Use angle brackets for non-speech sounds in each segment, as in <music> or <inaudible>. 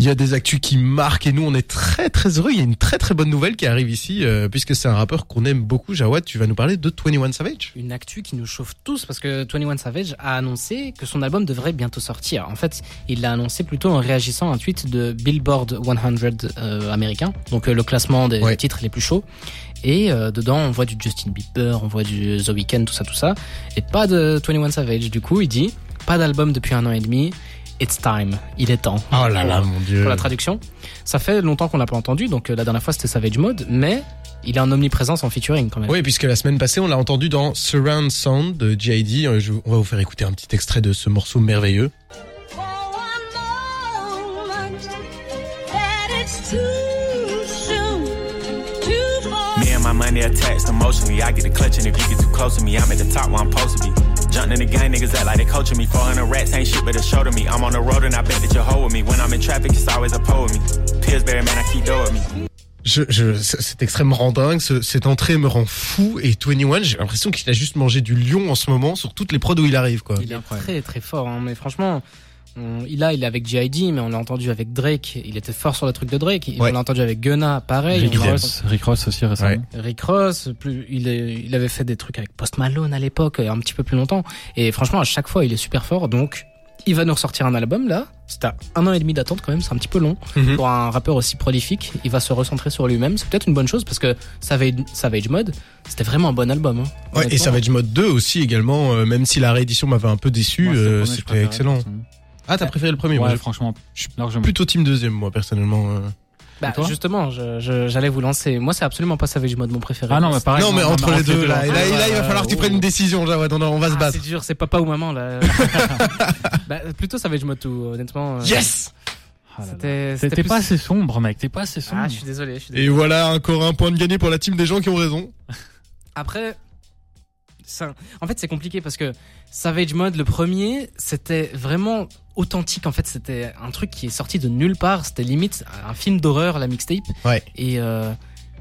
Il y a des actus qui marquent et nous on est très très heureux. Il y a une très très bonne nouvelle qui arrive ici euh, puisque c'est un rappeur qu'on aime beaucoup. Jawad, tu vas nous parler de 21 Savage. Une actu qui nous chauffe tous parce que 21 Savage a annoncé que son album devrait bientôt sortir. En fait, il l'a annoncé plutôt en réagissant à un tweet de Billboard 100 euh, américain, donc euh, le classement des Ouais. titres les plus chauds. Et euh, dedans, on voit du Justin Bieber, on voit du The Weeknd, tout ça, tout ça. Et pas de 21 Savage. Du coup, il dit pas d'album depuis un an et demi. It's time. Il est temps. Oh là là, mon dieu. Pour la traduction. Ça fait longtemps qu'on l'a pas entendu, donc euh, la dernière fois c'était Savage Mode, mais il est en omniprésence en featuring quand même. Oui, puisque la semaine passée, on l'a entendu dans Surround Sound de J.I.D. Euh, On va vous faire écouter un petit extrait de ce morceau merveilleux. For one moment that it's too soon to fall. Me and my money attached emotionally. I get the clutch, and if you get too close to me, I'm at the top where I'm supposed to be. Jumping in the gang, niggas act like they coaching me. 400 rats ain't shit, but it's show to me. I'm on the road and I bet that you're with me. When I'm in traffic, it's always a pole with me. Pillsbury, man, I keep dough with me. Je, je, c- cet extrait me rend dingue, ce- cette entrée me rend fou et 21, j'ai l'impression qu'il a juste mangé du lion en ce moment sur toutes les prods où il arrive, quoi. Il est très très fort, hein, mais franchement, on- il a, il est avec J.I.D., mais on l'a entendu avec Drake. Il était fort sur le truc de Drake. Ouais. On l'a entendu avec Gunna, pareil. Rick Ross, Rick Ross aussi récemment. Ouais. Rick Ross, plus, il, est, il avait fait des trucs avec Post Malone à l'époque, un petit peu plus longtemps. Et franchement, à chaque fois, il est super fort. Donc, il va nous ressortir un album là. C'est à un an et demi d'attente quand même, c'est un petit peu long Mhm. pour un rappeur aussi prolifique. Il va se recentrer sur lui-même. C'est peut-être une bonne chose parce que Savage, Savage Mode, c'était vraiment un bon album. Hein, Ouais, et. Savage Mode 2 aussi également, euh, même si la réédition m'avait un peu déçu, euh, c'était excellent. Ah, t'as préféré le premier Ouais, moi, franchement, je suis largement. plutôt team deuxième, moi, personnellement. euh. Bah, Et toi justement, je- je- j'allais vous lancer. Moi, c'est absolument pas Savage Mode mon préféré. Ah non, mais pareil. non, mais entre les deux, là, et là, et là, il va euh, falloir que tu prennes une décision, Jawad, on, on va se Ah, battre. c'est dur, c'est papa ou maman là. <laughs> bah, plutôt Savage Mode tout, honnêtement. euh, Yes! Ah là là. C'était. T'es c'était t'es plus- pas assez sombre, mec. T'es pas assez sombre. Ah, je suis désolé. Je suis désolé. Et voilà, encore un point de gagné pour la team des gens qui ont raison. Après, ça, en fait, c'est compliqué parce que Savage Mode, le premier, c'était vraiment authentique. En fait, c'était un truc qui est sorti de nulle part. C'était limite un film d'horreur, la mixtape. Ouais. Et euh,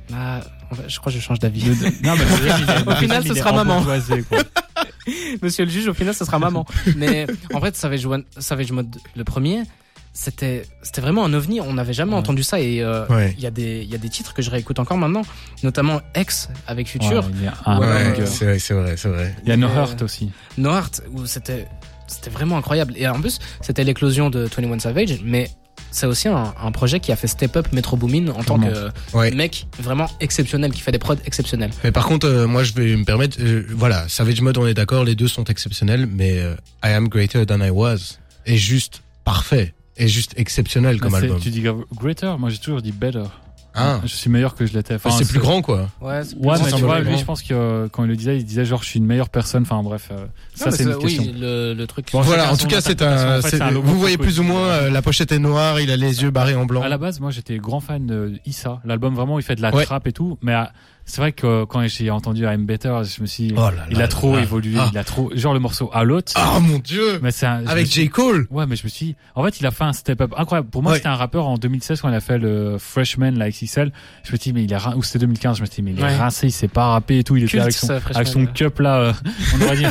bah, en fait, je crois que je change d'avis. Non, mais <laughs> Au final, ce sera maman. <laughs> Monsieur le juge, au final, ce sera maman. Mais en fait, Savage, One, Savage Mode, le premier, c'était c'était vraiment un ovni. On n'avait jamais Ouais. entendu ça. Et euh, il Ouais. y a des il y a des titres que je réécoute encore maintenant, notamment X avec Future. il y a un Ouais, ouais, c'est vrai, c'est vrai, c'est vrai. Il y a No Euh, Hurt aussi. No Heart, où c'était c'était vraiment incroyable. Et en plus, c'était l'éclosion de 21 Savage, mais c'est aussi un, un projet qui a fait step up Metro Boomin en tant que Ouais. mec vraiment exceptionnel, qui fait des prods exceptionnels. Mais par contre, euh, moi, je vais me permettre, euh, voilà, Savage Mode, on est d'accord, les deux sont exceptionnels, mais euh, I Am Greater Than I Was est juste parfait, est juste exceptionnel comme c'est- album. Tu dis greater, moi j'ai toujours dit better. Ah, Je suis meilleur que je l'étais. Enfin, c'est plus grand, quoi. Ouais, Ouais, mais tu vois, plus lui, je pense que euh, quand il le disait, il disait genre je suis une meilleure personne. Enfin bref, euh, ça c'est une autre question. Oui, le, le truc. Bon, voilà, en tout cas, c'est un, En fait, vous voyez plus ou moins, euh, la pochette est noire, il a les yeux barrés en blanc. À la base, moi j'étais grand fan de Issa. L'album vraiment, il fait de la Ouais. trappe et tout. Mais euh, c'est vrai que quand j'ai entendu I'm Better, je me suis dit, Oh là il là a trop là. évolué. Ah. Il a trop, genre le morceau à l'autre. Ah, mon dieu! Mais c'est un- Avec suis- J. Cole! Ouais, mais je me suis dit, en fait, il a fait un step up incroyable. Pour moi, Ouais. c'était un rappeur en 2016 quand il a fait le Freshman, la XXL. Je me suis dit, mais il est, rin- ou c'était 2015, je me suis dit, mais il est Ouais. rincé, il sait pas rapper et tout. Il était avec son, ça, Freshman, avec son ouais. cup là, euh, <laughs> on aurait dit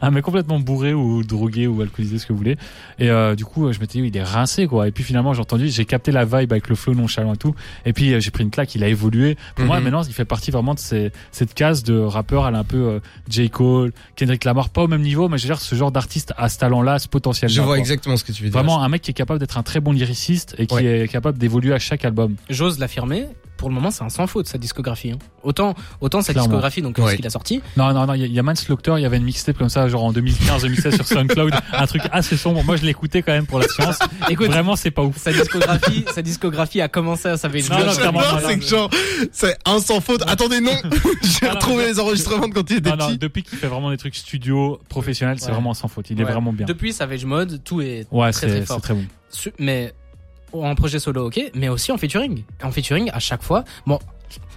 un mec complètement bourré ou drogué ou alcoolisé, ce que vous voulez. Et euh, du coup, je me suis dit, il est rincé quoi. Et puis finalement, j'ai entendu, j'ai capté la vibe avec le flow nonchalant et tout. Et puis euh, j'ai pris une claque, il a évolué. Pour moi, Mhm. maintenant, il fait partie vraiment de ces, cette case de rappeur, elle est un peu euh, J. Cole, Kendrick Lamar, pas au même niveau, mais je veux dire, ce genre d'artiste à ce talent-là, ce potentiel. Je vois exactement ce que tu veux dire. Vraiment un mec qui est capable d'être un très bon lyriciste et qui Ouais. est capable d'évoluer à chaque album. J'ose l'affirmer. Pour le moment, c'est un sans faute sa discographie. hein. Autant, autant sa Clairement. discographie, donc Ouais. ce qu'il a sorti. Non, non, non, il y a- il y, a Manslaughter, il y avait une mixtape comme ça, genre en 2015-2016 sur SoundCloud, <laughs> un truc assez sombre. Moi, je l'écoutais quand même pour la science. Écoute, Vraiment, c'est pas ouf. sa discographie, sa discographie a commencé à Savage Non, non, non, c'est non, que genre, c'est un sans faute. Attendez, non! J'ai <laughs> Non, non, retrouvé les enregistrements de quand il était Non, non, petit. depuis qu'il fait vraiment des trucs studio, professionnels, c'est Ouais. vraiment sans faute. Il est Ouais. vraiment bien. Depuis Savage Mode, tout est Ouais, très, très c'est fort. c'est très bon. Mais en projet solo, ok, mais aussi en featuring. En featuring, à chaque fois, bon,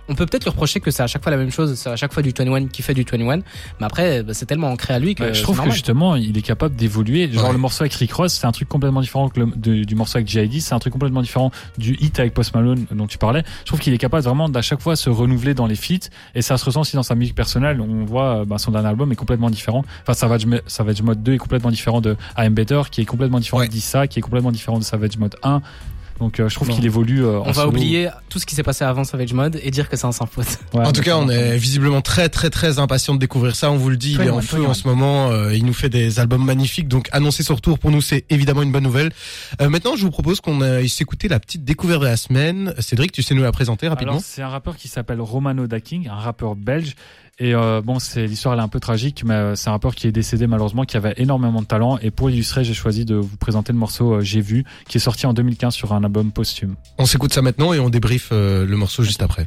on peut peut-être lui reprocher que c'est à chaque fois la même chose, c'est à chaque fois du 21 qui fait du 21, mais après, bah, c'est tellement ancré à lui que Ouais, je trouve que justement, il est capable d'évoluer. Genre Ouais. le morceau avec Rick Ross, c'est un truc complètement différent que le, de- du morceau avec J.I.D. C'est un truc complètement différent du hit avec Post Malone dont tu parlais. Je trouve qu'il est capable vraiment d'à chaque fois se renouveler dans les feats et ça se ressent aussi dans sa musique personnelle. On voit, euh, bah, son dernier album est complètement différent. Enfin, Savage, Savage Mode 2 est complètement différent de I Am Better, qui est complètement différent Ouais. d'Issa, qui est complètement différent de Savage Mode 1. Donc euh, je trouve Bon. qu'il évolue. euh, en On va solo. oublier tout ce qui s'est passé avant Savage Mode et dire que c'est un sans faute. <laughs> Ouais, En tout cas, on est visiblement très très très impatient de découvrir ça. On vous le dit, il est en 21, feu en ce moment. euh, il nous fait des albums magnifiques. Donc annoncer son retour pour nous, c'est évidemment une bonne nouvelle. Euh, maintenant, je vous propose qu'on aille s'écouter la petite découverte de la semaine. Cédric, tu sais nous la présenter rapidement Alors c'est un rappeur qui s'appelle Romano Daking, un rappeur belge. Et euh, bon, c'est l'histoire elle est un peu tragique, mais euh, c'est un rappeur qui est décédé malheureusement, qui avait énormément de talent. Et pour illustrer, j'ai choisi de vous présenter le morceau euh, J'ai vu, qui est sorti en 2015 sur un album posthume. On s'écoute ça maintenant et on débrief le morceau juste après.